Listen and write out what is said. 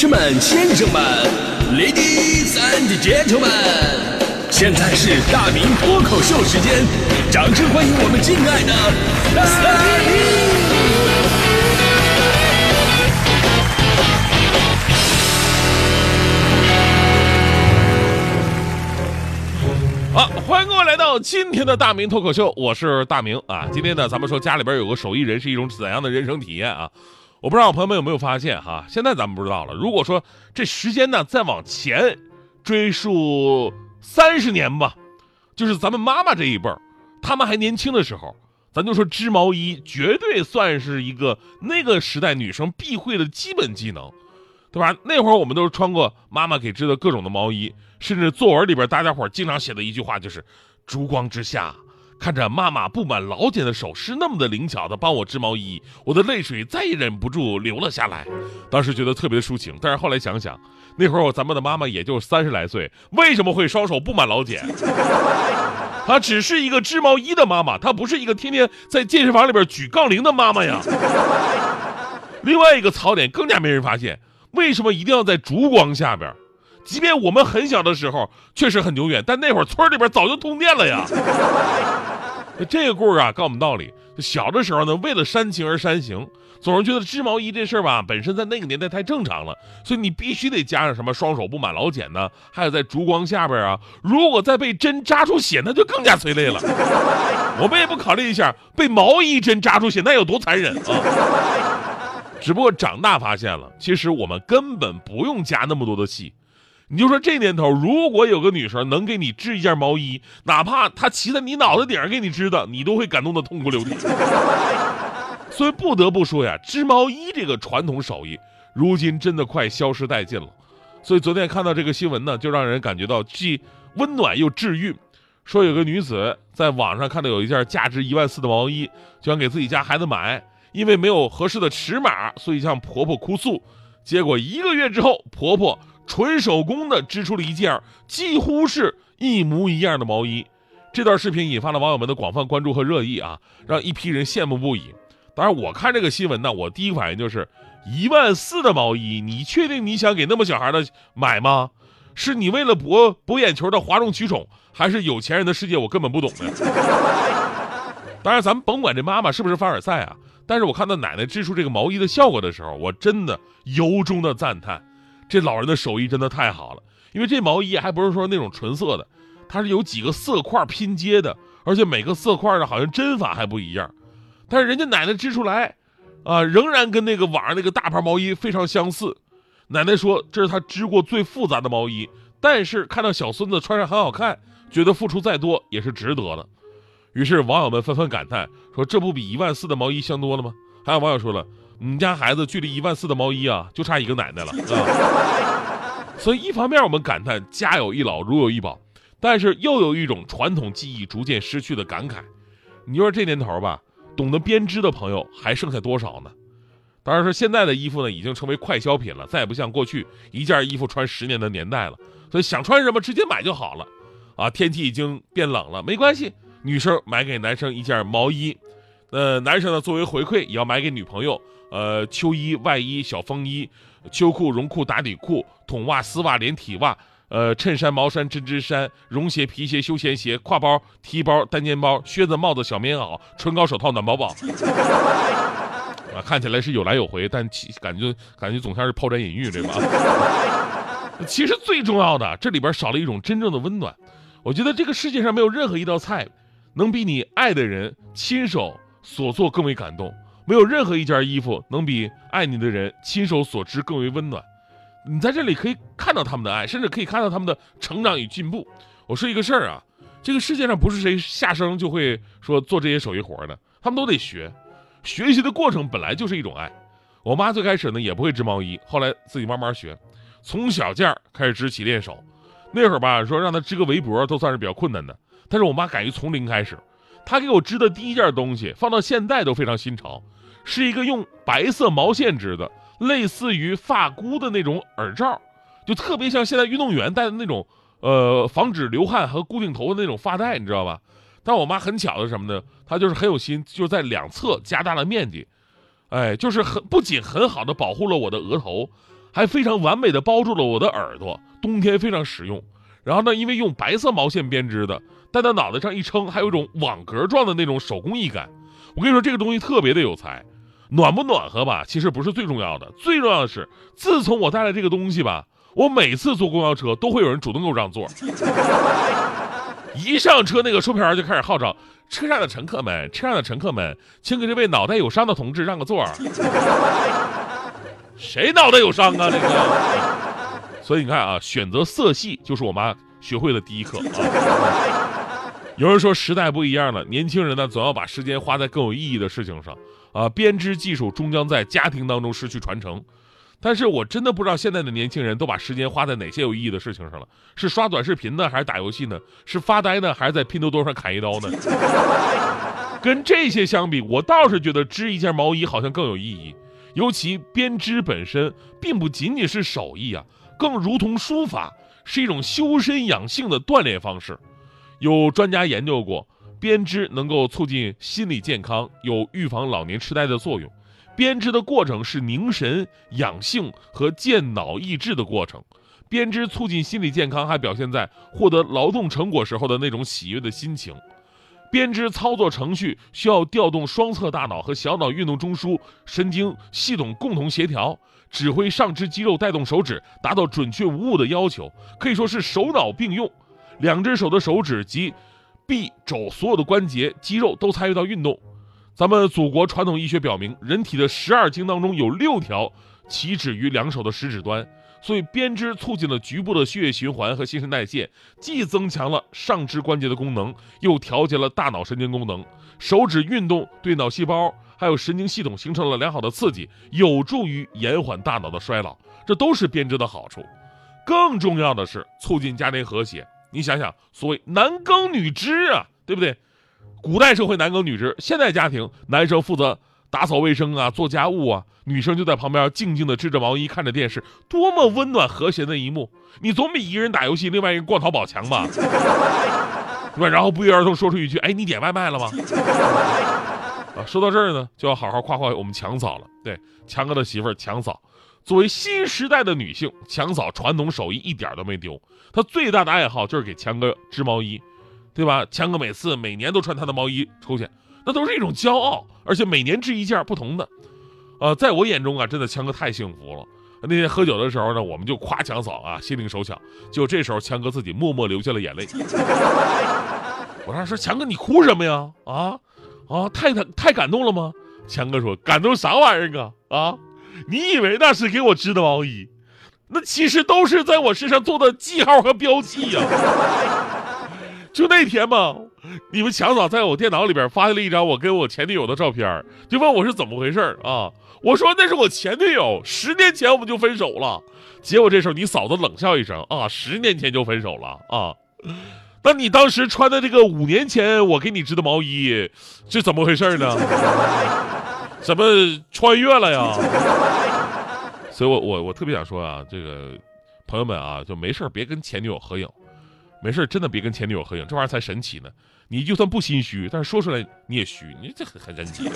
士们、先生们，Ladies and Gentlemen，现在是大明脱口秀时间，掌声欢迎我们敬爱的大明！好，欢迎各位来到今天的大明脱口秀，我是大明啊。今天呢，咱们说家里边有个手艺人是一种怎样的人生体验啊？我不知道朋友们有没有发现哈，现在咱们不知道了。如果说这时间呢再往前追溯三十年吧，就是咱们妈妈这一辈儿，他们还年轻的时候，咱就说织毛衣，绝对算是一个那个时代女生必会的基本技能，对吧？那会儿我们都是穿过妈妈给织的各种的毛衣。甚至作文里边，大家伙经常写的一句话就是：“烛光之下，看着妈妈布满老茧的手，是那么的灵巧的帮我织毛衣，我的泪水再也忍不住流了下来。”当时觉得特别抒情，但是后来想想，那会儿咱们的妈妈也就三十来岁，为什么会双手布满老茧？她只是一个织毛衣的妈妈，她不是一个天天在健身房里边举杠铃的妈妈呀。另外一个槽点更加没人发现，为什么一定要在烛光下边？即便我们很小的时候确实很久远，但那会儿村里边早就通电了呀。这个故事啊，告诉我们道理：小的时候呢，为了煽情而煽情，总是觉得织毛衣这事儿吧，本身在那个年代太正常了，所以你必须得加上什么双手布满老茧呢？还有在烛光下边啊，如果再被针扎出血，那就更加催泪了。我们也不考虑一下，被毛衣针扎出血那有多残忍啊！只不过长大发现了，其实我们根本不用加那么多的戏。你就说这年头，如果有个女生能给你织一件毛衣，哪怕她骑在你脑袋顶上给你织的，你都会感动的痛哭流涕。所以不得不说呀，织毛衣这个传统手艺，如今真的快消失殆尽了。所以昨天看到这个新闻呢，就让人感觉到既温暖又治愈。说有个女子在网上看到有一件价值一万四的毛衣，就想给自己家孩子买，因为没有合适的尺码，所以向婆婆哭诉。结果一个月之后，婆婆。纯手工的织出了一件几乎是一模一样的毛衣，这段视频引发了网友们的广泛关注和热议啊，让一批人羡慕不已。当然，我看这个新闻呢，我第一反应就是一万四的毛衣，你确定你想给那么小孩的买吗？是你为了博博眼球的哗众取宠，还是有钱人的世界我根本不懂呢？当然，咱们甭管这妈妈是不是凡尔赛啊，但是我看到奶奶织出这个毛衣的效果的时候，我真的由衷的赞叹。这老人的手艺真的太好了，因为这毛衣还不是说那种纯色的，它是有几个色块拼接的，而且每个色块呢好像针法还不一样，但是人家奶奶织出来，啊，仍然跟那个网上那个大牌毛衣非常相似。奶奶说这是她织过最复杂的毛衣，但是看到小孙子穿上很好看，觉得付出再多也是值得的。于是网友们纷纷感叹说：“这不比一万四的毛衣香多了吗？”还有网友说了。你家孩子距离一万四的毛衣啊，就差一个奶奶了啊！所以一方面我们感叹家有一老如有一宝，但是又有一种传统技艺逐渐失去的感慨。你说这年头吧，懂得编织的朋友还剩下多少呢？当然说现在的衣服呢，已经成为快消品了，再也不像过去一件衣服穿十年的年代了。所以想穿什么直接买就好了啊！天气已经变冷了，没关系，女生买给男生一件毛衣，呃，男生呢作为回馈也要买给女朋友。呃，秋衣、外衣、小风衣、秋裤、绒裤、打底裤、筒袜、丝袜、连体袜，呃，衬衫、毛衫、针织衫、绒鞋、皮鞋、休闲鞋、挎包、提包、单肩包、靴子、帽子、小棉袄、唇膏、手套、暖宝宝。啊，看起来是有来有回，但其感觉感觉总像是抛砖引玉，对吧？其实最重要的，这里边少了一种真正的温暖。我觉得这个世界上没有任何一道菜，能比你爱的人亲手所做更为感动。没有任何一件衣服能比爱你的人亲手所织更为温暖。你在这里可以看到他们的爱，甚至可以看到他们的成长与进步。我说一个事儿啊，这个世界上不是谁下生就会说做这些手艺活的，他们都得学。学习的过程本来就是一种爱。我妈最开始呢也不会织毛衣，后来自己慢慢学，从小件开始织起练手。那会儿吧，说让她织个围脖都算是比较困难的，但是我妈敢于从零开始。她给我织的第一件东西，放到现在都非常新潮。是一个用白色毛线织的，类似于发箍的那种耳罩，就特别像现在运动员戴的那种，呃，防止流汗和固定头的那种发带，你知道吧？但我妈很巧的是什么呢？她就是很有心，就在两侧加大了面积，哎，就是很不仅很好的保护了我的额头，还非常完美的包住了我的耳朵，冬天非常实用。然后呢，因为用白色毛线编织的，戴在脑袋上一撑，还有一种网格状的那种手工艺感。我跟你说，这个东西特别的有才，暖不暖和吧？其实不是最重要的，最重要的是，自从我带了这个东西吧，我每次坐公交车都会有人主动给我让座。一上车，那个售票员就开始号召车上的乘客们，车上的乘客们，请给这位脑袋有伤的同志让个座。谁脑袋有伤啊？这个。所以你看啊，选择色系就是我妈学会的第一课啊。有人说时代不一样了，年轻人呢总要把时间花在更有意义的事情上啊。编织技术终将在家庭当中失去传承，但是我真的不知道现在的年轻人都把时间花在哪些有意义的事情上了？是刷短视频呢，还是打游戏呢？是发呆呢，还是在拼多多上砍一刀呢？跟这些相比，我倒是觉得织一件毛衣好像更有意义。尤其编织本身并不仅仅是手艺啊，更如同书法，是一种修身养性的锻炼方式。有专家研究过，编织能够促进心理健康，有预防老年痴呆的作用。编织的过程是凝神养性和健脑益智的过程。编织促进心理健康，还表现在获得劳动成果时候的那种喜悦的心情。编织操作程序需要调动双侧大脑和小脑运动中枢神经系统共同协调，指挥上肢肌肉带动手指，达到准确无误的要求，可以说是手脑并用。两只手的手指及臂肘所有的关节肌肉都参与到运动。咱们祖国传统医学表明，人体的十二经当中有六条起止于两手的食指端。所以编织促进了局部的血液循环和新陈代谢，既增强了上肢关节的功能，又调节了大脑神经功能。手指运动对脑细胞还有神经系统形成了良好的刺激，有助于延缓大脑的衰老。这都是编织的好处。更重要的是促进家庭和谐。你想想，所谓男耕女织啊，对不对？古代社会男耕女织，现代家庭男生负责。打扫卫生啊，做家务啊，女生就在旁边静静的织着毛衣，看着电视，多么温暖和谐的一幕！你总比一个人打游戏，另外一个逛淘宝强吧？对吧？然后不约而同说出一句：“哎，你点外卖了吗？”啊，说到这儿呢，就要好好夸夸我们强嫂了。对，强哥的媳妇儿强嫂，作为新时代的女性，强嫂传统手艺一点都没丢。她最大的爱好就是给强哥织毛衣，对吧？强哥每次每年都穿她的毛衣出去。那都是一种骄傲，而且每年织一件不同的，呃，在我眼中啊，真的强哥太幸福了。那天喝酒的时候呢，我们就夸强嫂啊，心灵手巧。就这时候，强哥自己默默流下了眼泪。我当时：“说强哥，你哭什么呀？啊啊，太太太感动了吗？”强哥说：“感动啥玩意儿啊？啊，你以为那是给我织的毛衣？那其实都是在我身上做的记号和标记呀。就那天嘛。”你们强嫂在我电脑里边发现了一张我跟我前女友的照片，就问我是怎么回事啊？我说那是我前女友，十年前我们就分手了。结果这时候你嫂子冷笑一声啊，十年前就分手了啊？那你当时穿的这个五年前我给你织的毛衣是怎么回事呢？怎么穿越了呀？所以我我我特别想说啊，这个朋友们啊，就没事别跟前女友合影。没事真的别跟前女友合影，这玩意儿才神奇呢。你就算不心虚，但是说出来你也虚，你这很很神奇。